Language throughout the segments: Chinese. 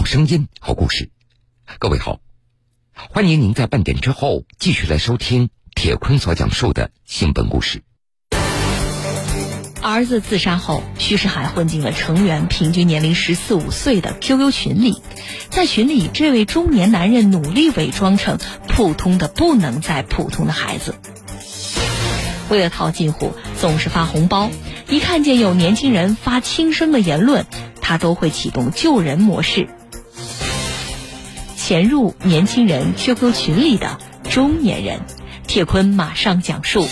好声音，好故事。各位好，欢迎您在半点之后继续来收听铁坤所讲述的新闻故事。儿子自杀后，徐世海混进了成员平均年龄十四五岁的 QQ 群里，在群里，这位中年男人努力伪装成普通的不能再普通的孩子，为了套近乎，总是发红包。一看见有年轻人发轻生的言论，他都会启动救人模式。潜入年轻人 QQ 群里的中年人，铁坤马上讲述。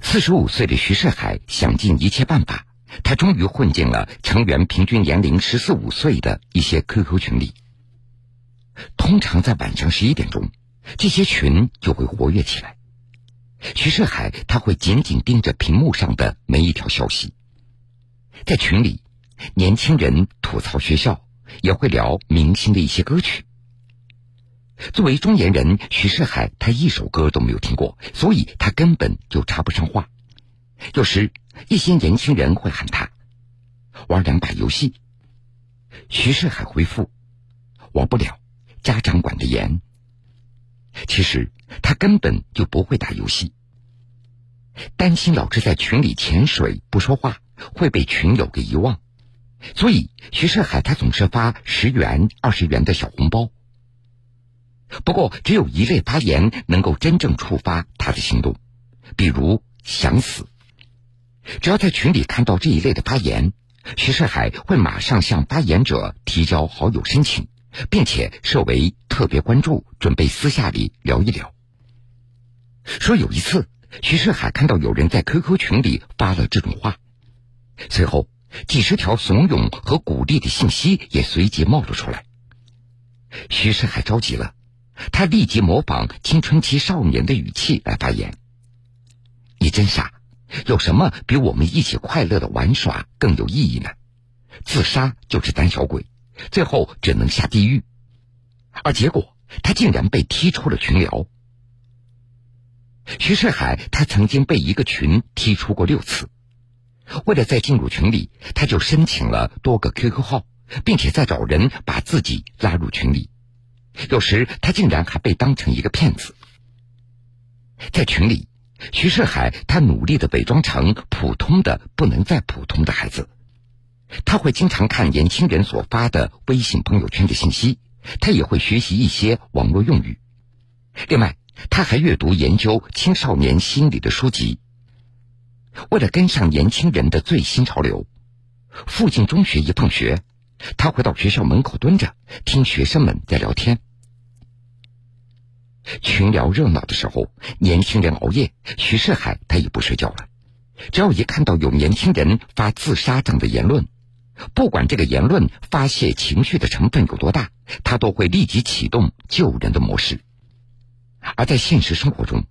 四十五岁的徐世海想尽一切办法，他终于混进了成员平均年龄十四五岁的一些 QQ 群里。通常在晚上十一点钟，这些群就会活跃起来。徐世海他会紧紧盯着屏幕上的每一条消息，在群里，年轻人吐槽学校，也会聊明星的一些歌曲。作为中年人，徐世海他一首歌都没有听过，所以他根本就插不上话。有时，一些年轻人会喊他玩两把游戏，徐世海回复玩不了，家长管得严。其实他根本就不会打游戏，担心老是在群里潜水不说话会被群友给遗忘，所以徐世海他总是发十元、二十元的小红包。不过，只有一类发言能够真正触发他的行动，比如想死。只要在群里看到这一类的发言，徐世海会马上向发言者提交好友申请。并且设为特别关注，准备私下里聊一聊。说有一次，徐世海看到有人在 QQ 群里发了这种话，随后几十条怂恿和鼓励的信息也随即冒了出来。徐世海着急了，他立即模仿青春期少年的语气来发言：“你真傻，有什么比我们一起快乐的玩耍更有意义呢？自杀就是胆小鬼。”最后只能下地狱，而结果他竟然被踢出了群聊。徐世海他曾经被一个群踢出过六次，为了再进入群里，他就申请了多个 QQ 号，并且再找人把自己拉入群里。有时他竟然还被当成一个骗子。在群里，徐世海他努力的伪装成普通的不能再普通的孩子。他会经常看年轻人所发的微信朋友圈的信息，他也会学习一些网络用语。另外，他还阅读研究青少年心理的书籍。为了跟上年轻人的最新潮流，附近中学一放学，他会到学校门口蹲着，听学生们在聊天。群聊热闹的时候，年轻人熬夜，徐世海他也不睡觉了。只要一看到有年轻人发自杀这样的言论，不管这个言论发泄情绪的成分有多大，他都会立即启动救人的模式。而在现实生活中，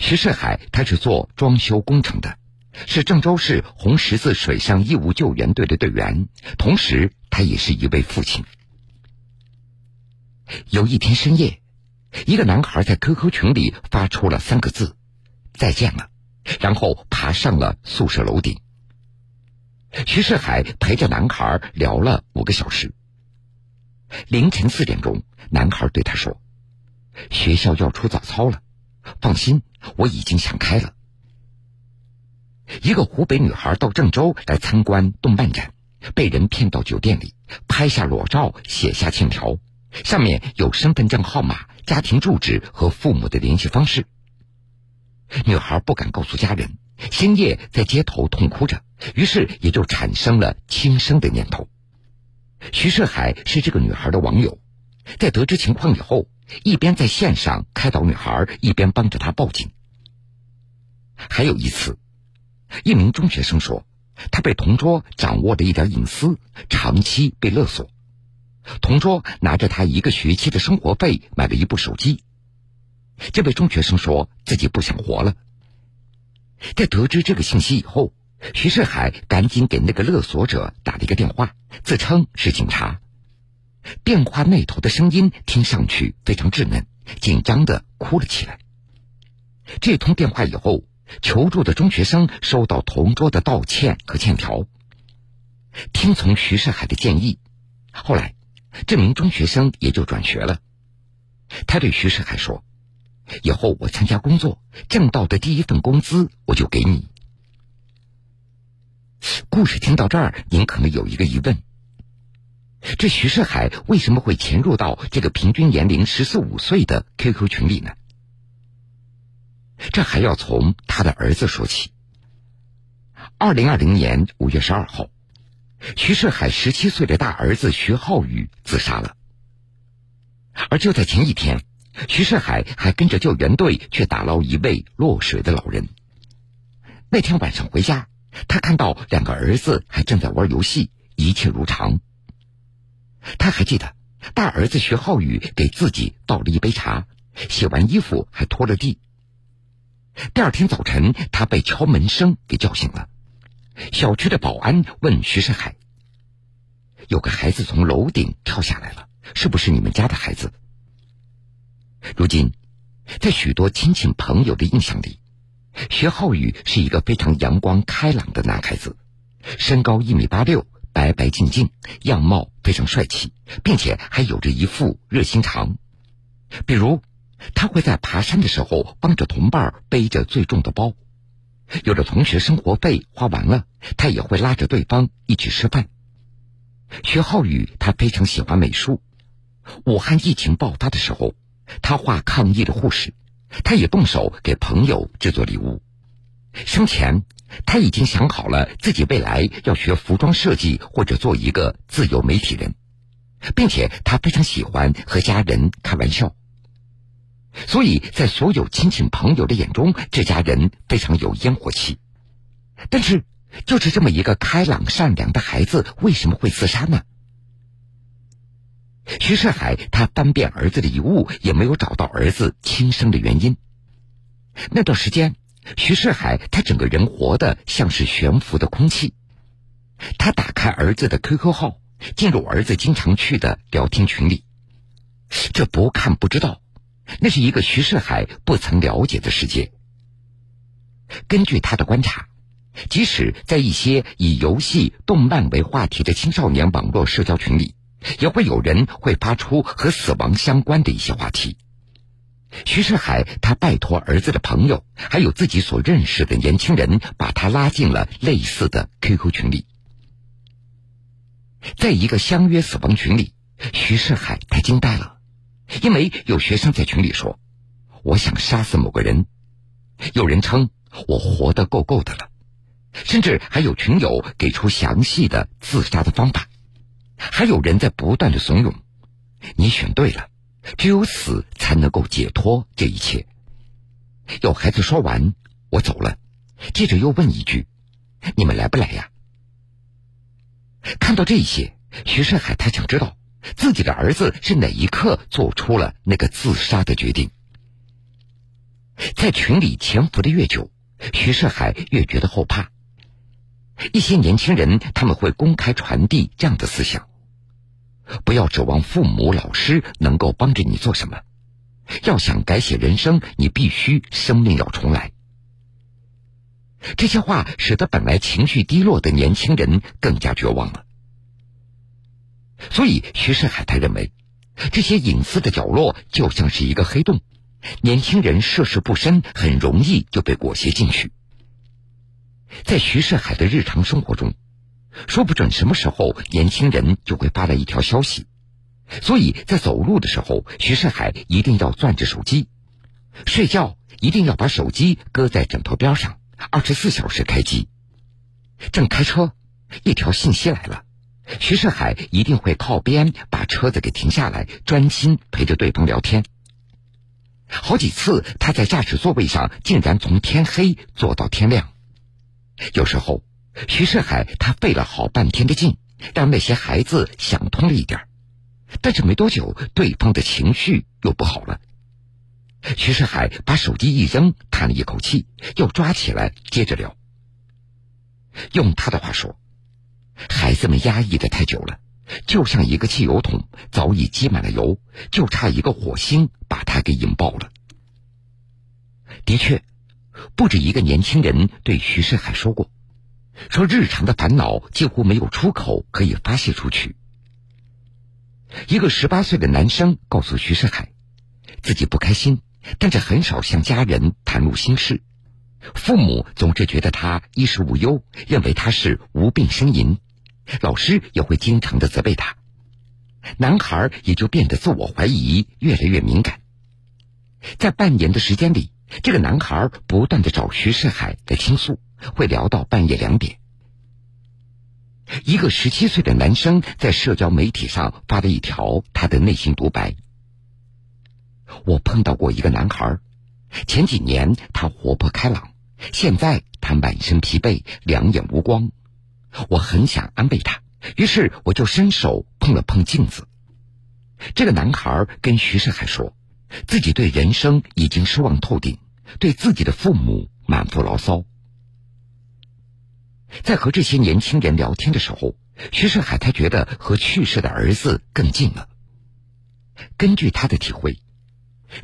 徐世海他是做装修工程的，是郑州市红十字水上义务救援队的队员，同时他也是一位父亲。有一天深夜，一个男孩在 QQ 群里发出了三个字：“再见了”，然后爬上了宿舍楼顶。徐世海陪着男孩聊了五个小时。凌晨四点钟，男孩对他说：“学校要出早操了，放心，我已经想开了。”一个湖北女孩到郑州来参观动漫展，被人骗到酒店里，拍下裸照，写下欠条，上面有身份证号码、家庭住址和父母的联系方式。女孩不敢告诉家人。深夜在街头痛哭着，于是也就产生了轻生的念头。徐世海是这个女孩的网友，在得知情况以后，一边在线上开导女孩，一边帮着她报警。还有一次，一名中学生说，他被同桌掌握了一点隐私，长期被勒索。同桌拿着他一个学期的生活费买了一部手机。这位中学生说自己不想活了。在得知这个信息以后，徐世海赶紧给那个勒索者打了一个电话，自称是警察。电话那头的声音听上去非常稚嫩，紧张的哭了起来。这通电话以后，求助的中学生收到同桌的道歉和欠条。听从徐世海的建议，后来这名中学生也就转学了。他对徐世海说：“以后我参加工作，挣到的第一份工资我就给你。”故事听到这儿，您可能有一个疑问：这徐世海为什么会潜入到这个平均年龄十四五岁的 QQ 群里呢？这还要从他的儿子说起。二零二零年五月十二号，徐世海十七岁的大儿子徐浩宇自杀了。而就在前一天，徐世海还跟着救援队去打捞一位落水的老人。那天晚上回家，他看到两个儿子还正在玩游戏，一切如常。他还记得，大儿子徐浩宇给自己倒了一杯茶，洗完衣服还拖了地。第二天早晨，他被敲门声给叫醒了。小区的保安问徐世海：“有个孩子从楼顶跳下来了，是不是你们家的孩子？”如今，在许多亲戚朋友的印象里，徐浩宇是一个非常阳光开朗的男孩子，身高一米八六，白白净净，样貌非常帅气，并且还有着一副热心肠，比如。他会在爬山的时候帮着同伴背着最重的包，有的同学生活费花完了，他也会拉着对方一起吃饭。徐浩宇他非常喜欢美术，武汉疫情爆发的时候，他画抗疫的护士，他也动手给朋友制作礼物。生前他已经想好了自己未来要学服装设计或者做一个自由媒体人，并且他非常喜欢和家人开玩笑。所以在所有亲戚朋友的眼中，这家人非常有烟火气。但是，就是这么一个开朗善良的孩子，为什么会自杀呢？徐世海他翻遍儿子的遗物，也没有找到儿子轻生的原因。那段时间，徐世海他整个人活得像是悬浮的空气。他打开儿子的 QQ 号，进入儿子经常去的聊天群里，这不看不知道。那是一个徐世海不曾了解的世界。根据他的观察，即使在一些以游戏、动漫为话题的青少年网络社交群里，也会有人会发出和死亡相关的一些话题。徐世海他拜托儿子的朋友，还有自己所认识的年轻人，把他拉进了类似的 QQ 群里。在一个相约死亡群里，徐世海他惊呆了。因为有学生在群里说：“我想杀死某个人。”有人称我活得够够的了，甚至还有群友给出详细的自杀的方法。还有人在不断的怂恿：“你选对了，只有死才能够解脱这一切。”有孩子说完，我走了，接着又问一句：“你们来不来呀？”看到这些，徐胜海他想知道。自己的儿子是哪一刻做出了那个自杀的决定？在群里潜伏的越久，徐世海越觉得后怕。一些年轻人他们会公开传递这样的思想：不要指望父母、老师能够帮着你做什么，要想改写人生，你必须生命要重来。这些话使得本来情绪低落的年轻人更加绝望了。所以，徐世海他认为，这些隐私的角落就像是一个黑洞，年轻人涉世不深，很容易就被裹挟进去。在徐世海的日常生活中，说不准什么时候年轻人就会发来一条消息，所以在走路的时候，徐世海一定要攥着手机，睡觉一定要把手机搁在枕头边上，二十四小时开机。正开车，一条信息来了。徐世海一定会靠边把车子给停下来，专心陪着对方聊天。好几次，他在驾驶座位上竟然从天黑坐到天亮。有时候，徐世海他费了好半天的劲，让那些孩子想通了一点但是没多久，对方的情绪又不好了。徐世海把手机一扔，叹了一口气，又抓起来接着聊。用他的话说。孩子们压抑的太久了，就像一个汽油桶早已积满了油，就差一个火星把它给引爆了。的确，不止一个年轻人对徐世海说过，说日常的烦恼几乎没有出口可以发泄出去。一个十八岁的男生告诉徐世海，自己不开心，但是很少向家人袒露心事，父母总是觉得他衣食无忧，认为他是无病呻吟，老师也会经常的责备他，男孩也就变得自我怀疑，越来越敏感。在半年的时间里，这个男孩不断的找徐世海来倾诉，会聊到半夜两点。一个十七岁的男生在社交媒体上发了一条他的内心独白：“我碰到过一个男孩，前几年他活泼开朗，现在他满身疲惫，两眼无光。我很想安慰他，于是我就伸手碰了碰镜子。这个男孩跟徐世海说，自己对人生已经失望透顶，对自己的父母满腹牢骚。”在和这些年轻人聊天的时候，徐世海他觉得和去世的儿子更近了。根据他的体会，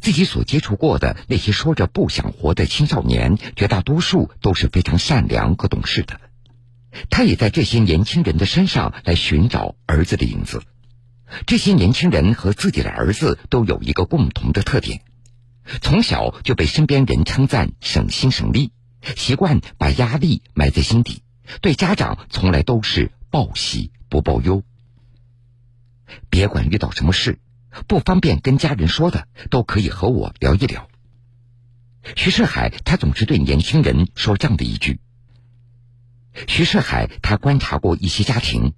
自己所接触过的那些说着不想活的青少年，绝大多数都是非常善良和懂事的。他也在这些年轻人的身上来寻找儿子的影子。这些年轻人和自己的儿子都有一个共同的特点：从小就被身边人称赞省心省力，习惯把压力埋在心底。对家长从来都是报喜不报忧，别管遇到什么事，不方便跟家人说的，都可以和我聊一聊。徐世海他总是对年轻人说这样的一句：“徐世海他观察过一些家庭，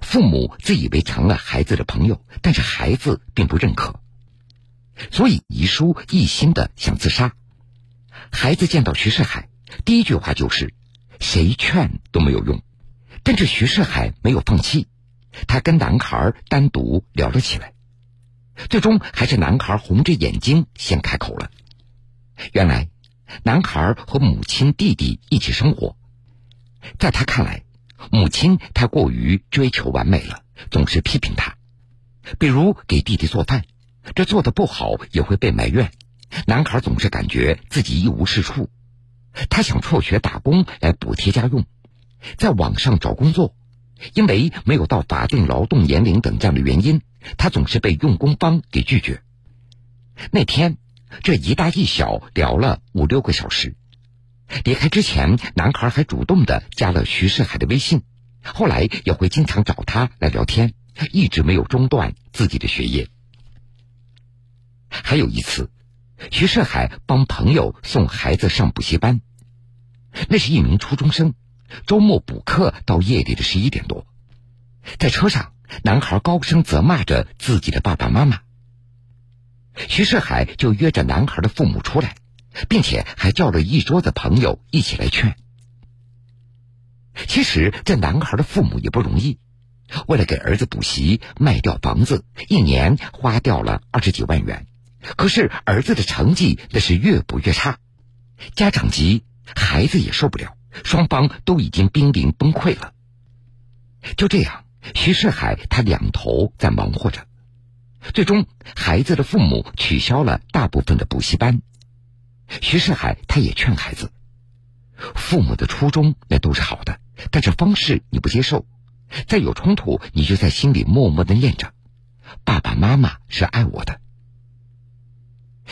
父母自以为成了孩子的朋友，但是孩子并不认可，所以遗书一心的想自杀。孩子见到徐世海，第一句话就是。”谁劝都没有用，但是徐世海没有放弃，他跟男孩单独聊了起来，最终还是男孩红着眼睛先开口了。原来，男孩和母亲、弟弟一起生活，在他看来，母亲太过于追求完美了，总是批评他，比如给弟弟做饭，这做的不好也会被埋怨，男孩总是感觉自己一无是处。他想辍学打工来补贴家用，在网上找工作，因为没有到法定劳动年龄等这样的原因，他总是被用工方给拒绝。那天，这一大一小聊了五六个小时。离开之前，男孩还主动的加了徐世海的微信，后来也会经常找他来聊天，一直没有中断自己的学业。还有一次。徐世海帮朋友送孩子上补习班，那是一名初中生，周末补课到夜里的十一点多，在车上，男孩高声责骂着自己的爸爸妈妈。徐世海就约着男孩的父母出来，并且还叫了一桌子朋友一起来劝。其实这男孩的父母也不容易，为了给儿子补习，卖掉房子，一年花掉了二十几万元。可是儿子的成绩那是越补越差，家长急，孩子也受不了，双方都已经濒临崩溃了。就这样，徐世海他两头在忙活着，最终孩子的父母取消了大部分的补习班。徐世海他也劝孩子，父母的初衷那都是好的，但是方式你不接受，再有冲突你就在心里默默的念着，爸爸妈妈是爱我的。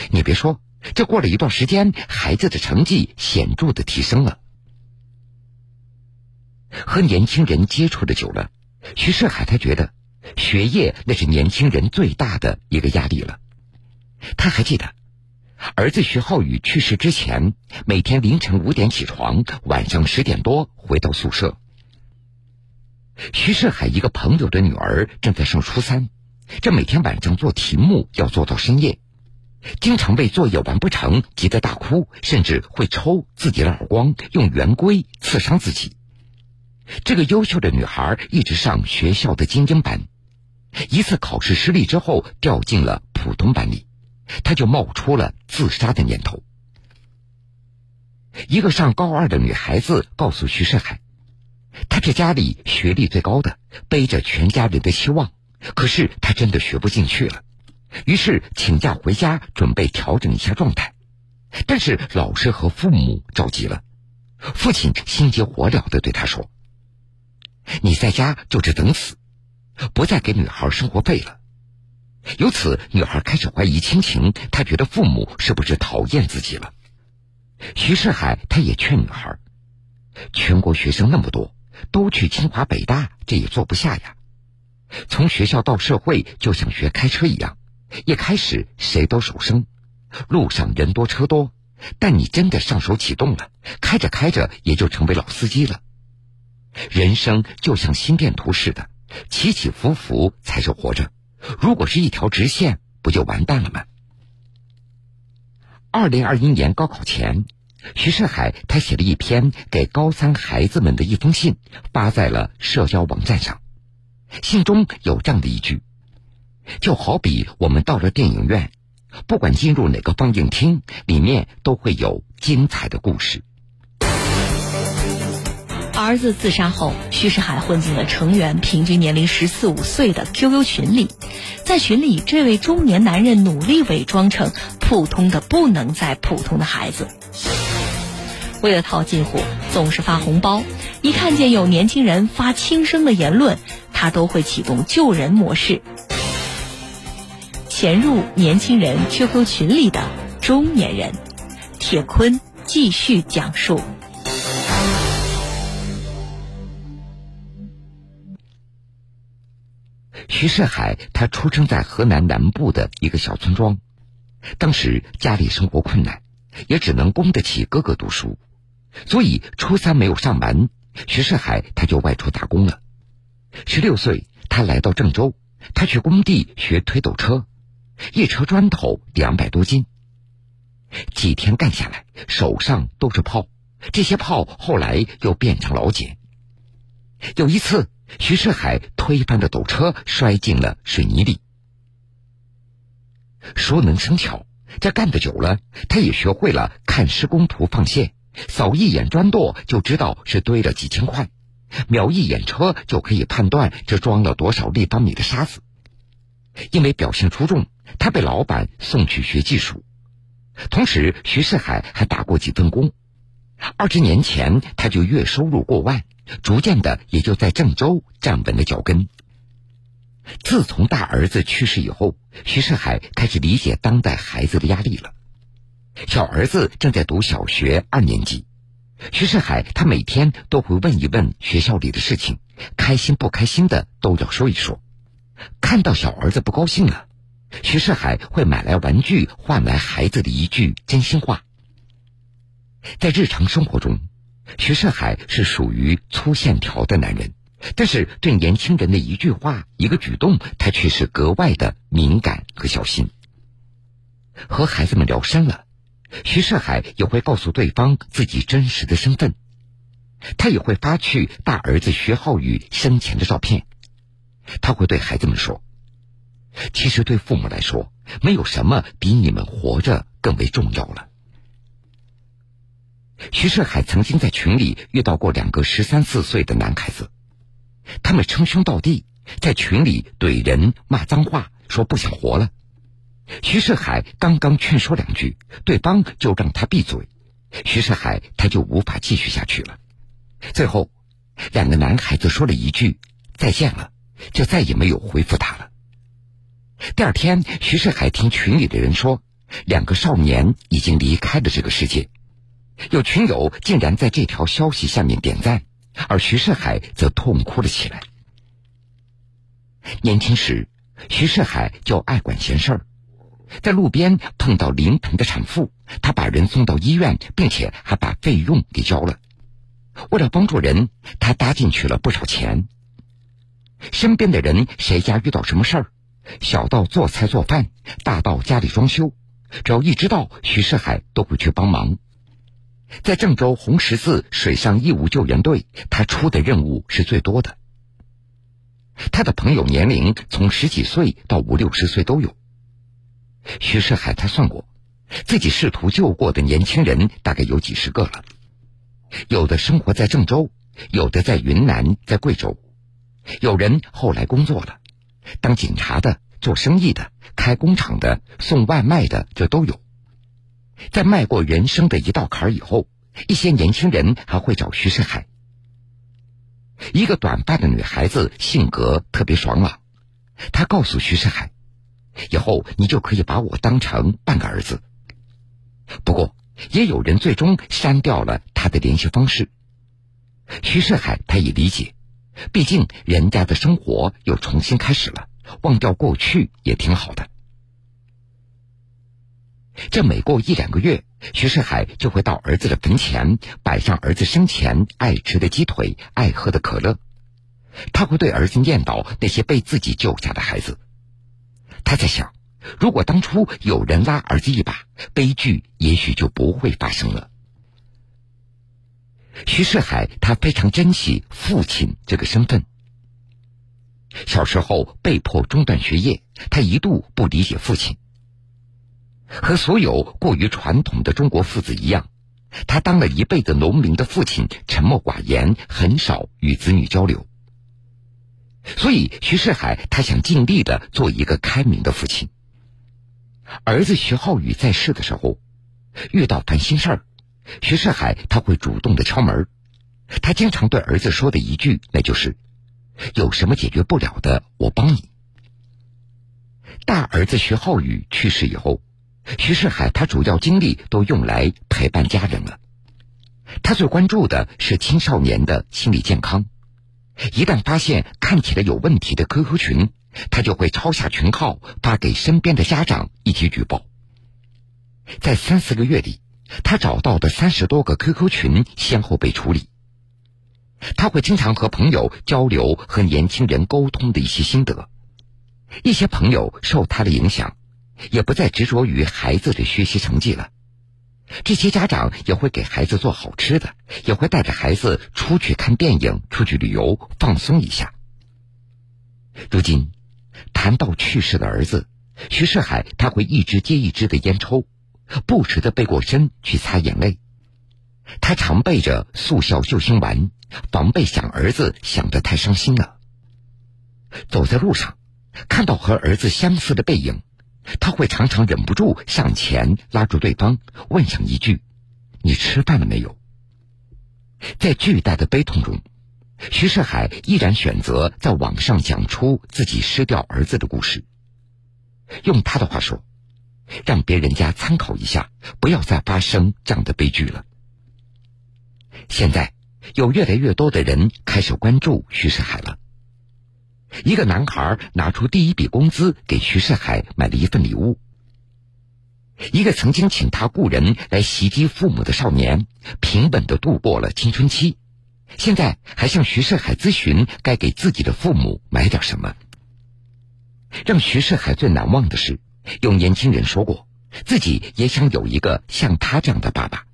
你别说，这过了一段时间，孩子的成绩显著的提升了。和年轻人接触的久了，徐世海他觉得，学业那是年轻人最大的一个压力了。他还记得，儿子徐浩宇去世之前，每天凌晨五点起床，晚上十点多回到宿舍。徐世海一个朋友的女儿正在上初三，这每天晚上做题目要做到深夜。经常被作业完不成急得大哭，甚至会抽自己的耳光，用圆规刺伤自己。这个优秀的女孩一直上学校的精英班，一次考试失利之后掉进了普通班里，他就冒出了自杀的念头。一个上高二的女孩子告诉徐世海，她是家里学历最高的，背着全家人的希望，可是她真的学不进去了。于是请假回家，准备调整一下状态。但是老师和父母着急了，父亲心急火燎的对他说：“你在家就是等死，不再给女孩生活费了。”由此，女孩开始怀疑亲情，她觉得父母是不是讨厌自己了？徐世海他也劝女孩：“全国学生那么多，都去清华北大，这也坐不下呀。从学校到社会，就像学开车一样，一开始谁都手生。”路上人多车多，但你真的上手启动了，开着开着也就成为老司机了。人生就像心电图似的，起起伏伏才是活着。如果是一条直线，不就完蛋了吗？二零二一年高考前，徐世海他写了一篇给高三孩子们的一封信，发在了社交网站上。信中有这样的一句：“就好比我们到了电影院。”不管进入哪个放映厅，里面都会有精彩的故事。儿子自杀后，徐世海混进了成员平均年龄十四五岁的 QQ 群里，在群里，这位中年男人努力伪装成普通的不能再普通的孩子。为了套近乎，总是发红包。一看见有年轻人发轻生的言论，他都会启动救人模式。潜入年轻人 QQ 群里的中年人，铁坤继续讲述。徐世海，他出生在河南南部的一个小村庄，当时家里生活困难，也只能供得起哥哥读书，所以初三没有上完，徐世海他就外出打工了。十六岁，他来到郑州，他去工地学推斗车。一车砖头两百多斤，几天干下来，手上都是泡。这些泡后来又变成老茧。有一次，徐世海推翻了斗车，摔进了水泥里。熟能生巧，这干的久了，他也学会了看施工图放线，扫一眼砖垛就知道是堆了几千块，瞄一眼车就可以判断这装了多少立方米的沙子。因为表现出众，他被老板送去学技术。同时，徐世海还打过几份工。二十年前，他就月收入过万，逐渐的也就在郑州站稳了脚跟。自从大儿子去世以后，徐世海开始理解当代孩子的压力了。小儿子正在读小学二年级，徐世海他每天都会问一问学校里的事情，开心不开心的都要说一说。看到小儿子不高兴了，徐世海会买来玩具换来孩子的一句真心话。在日常生活中，徐世海是属于粗线条的男人，但是对年轻人的一句话、一个举动，他却是格外的敏感和小心。和孩子们聊深了，徐世海也会告诉对方自己真实的身份，他也会发去大儿子徐浩宇生前的照片。他会对孩子们说：“其实对父母来说，没有什么比你们活着更为重要了。”徐世海曾经在群里遇到过两个十三四岁的男孩子，他们称兄道弟，在群里怼人、骂脏话，说不想活了。徐世海刚刚劝说两句，对方就让他闭嘴，徐世海他就无法继续下去了。最后，两个男孩子说了一句：“再见了。”就再也没有回复他了。第二天，徐世海听群里的人说，两个少年已经离开了这个世界。有群友竟然在这条消息下面点赞，而徐世海则痛哭了起来。年轻时，徐世海就爱管闲事儿，在路边碰到临盆的产妇，他把人送到医院，并且还把费用给交了。为了帮助人，他搭进去了不少钱。身边的人，谁家遇到什么事儿，小到做菜做饭，大到家里装修，只要一知道，徐世海都会去帮忙。在郑州红十字水上义务救援队，他出的任务是最多的。他的朋友年龄从十几岁到五六十岁都有。徐世海他算过，自己试图救过的年轻人大概有几十个了，有的生活在郑州，有的在云南，在贵州。有人后来工作了，当警察的、做生意的、开工厂的、送外卖的，这都有。在迈过人生的一道坎儿以后，一些年轻人还会找徐世海。一个短发的女孩子，性格特别爽朗，她告诉徐世海：“以后你就可以把我当成半个儿子。”不过，也有人最终删掉了他的联系方式。徐世海他也理解，毕竟人家的生活又重新开始了，忘掉过去也挺好的。这每过一两个月，徐世海就会到儿子的坟前摆上儿子生前爱吃的鸡腿、爱喝的可乐。他会对儿子念叨那些被自己救下的孩子。他在想，如果当初有人拉儿子一把，悲剧也许就不会发生了。徐世海他非常珍惜父亲这个身份。小时候被迫中断学业，他一度不理解父亲。和所有过于传统的中国父子一样，他当了一辈子农民的父亲沉默寡言，很少与子女交流。所以，徐世海他想尽力的做一个开明的父亲。儿子徐浩宇在世的时候，遇到烦心事儿，徐世海他会主动的敲门。他经常对儿子说的一句，那就是：“有什么解决不了的，我帮你。”大儿子徐浩宇去世以后。徐世海，他主要精力都用来陪伴家人了。他最关注的是青少年的心理健康。一旦发现看起来有问题的 QQ 群，他就会抄下群号发给身边的家长一起举报。在三四个月里，他找到的三十多个 QQ 群先后被处理。他会经常和朋友交流和年轻人沟通的一些心得。一些朋友受他的影响。也不再执着于孩子的学习成绩了，这些家长也会给孩子做好吃的，也会带着孩子出去看电影、出去旅游，放松一下。如今，谈到去世的儿子徐世海，他会一支接一支的烟抽，不时的背过身去擦眼泪。他常备着速效救心丸，防备想儿子想得太伤心了。走在路上，看到和儿子相似的背影。他会常常忍不住上前拉住对方，问上一句：“你吃饭了没有？”在巨大的悲痛中，徐世海依然选择在网上讲出自己失掉儿子的故事。用他的话说：“让别人家参考一下，不要再发生这样的悲剧了。”现在有越来越多的人开始关注徐世海了。一个男孩拿出第一笔工资给徐世海买了一份礼物。一个曾经请他雇人来袭击父母的少年，平稳的度过了青春期，现在还向徐世海咨询该给自己的父母买点什么。让徐世海最难忘的是，有年轻人说过，自己也想有一个像他这样的爸爸。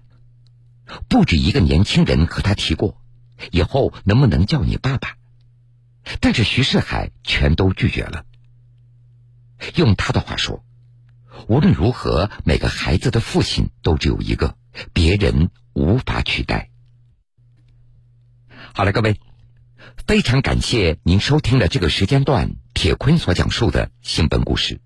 不止一个年轻人和他提过，以后能不能叫你爸爸？但是徐世海全都拒绝了。用他的话说：“无论如何，每个孩子的父亲都只有一个，别人无法取代。”好了，各位，非常感谢您收听了这个时间段铁坤所讲述的新闻故事。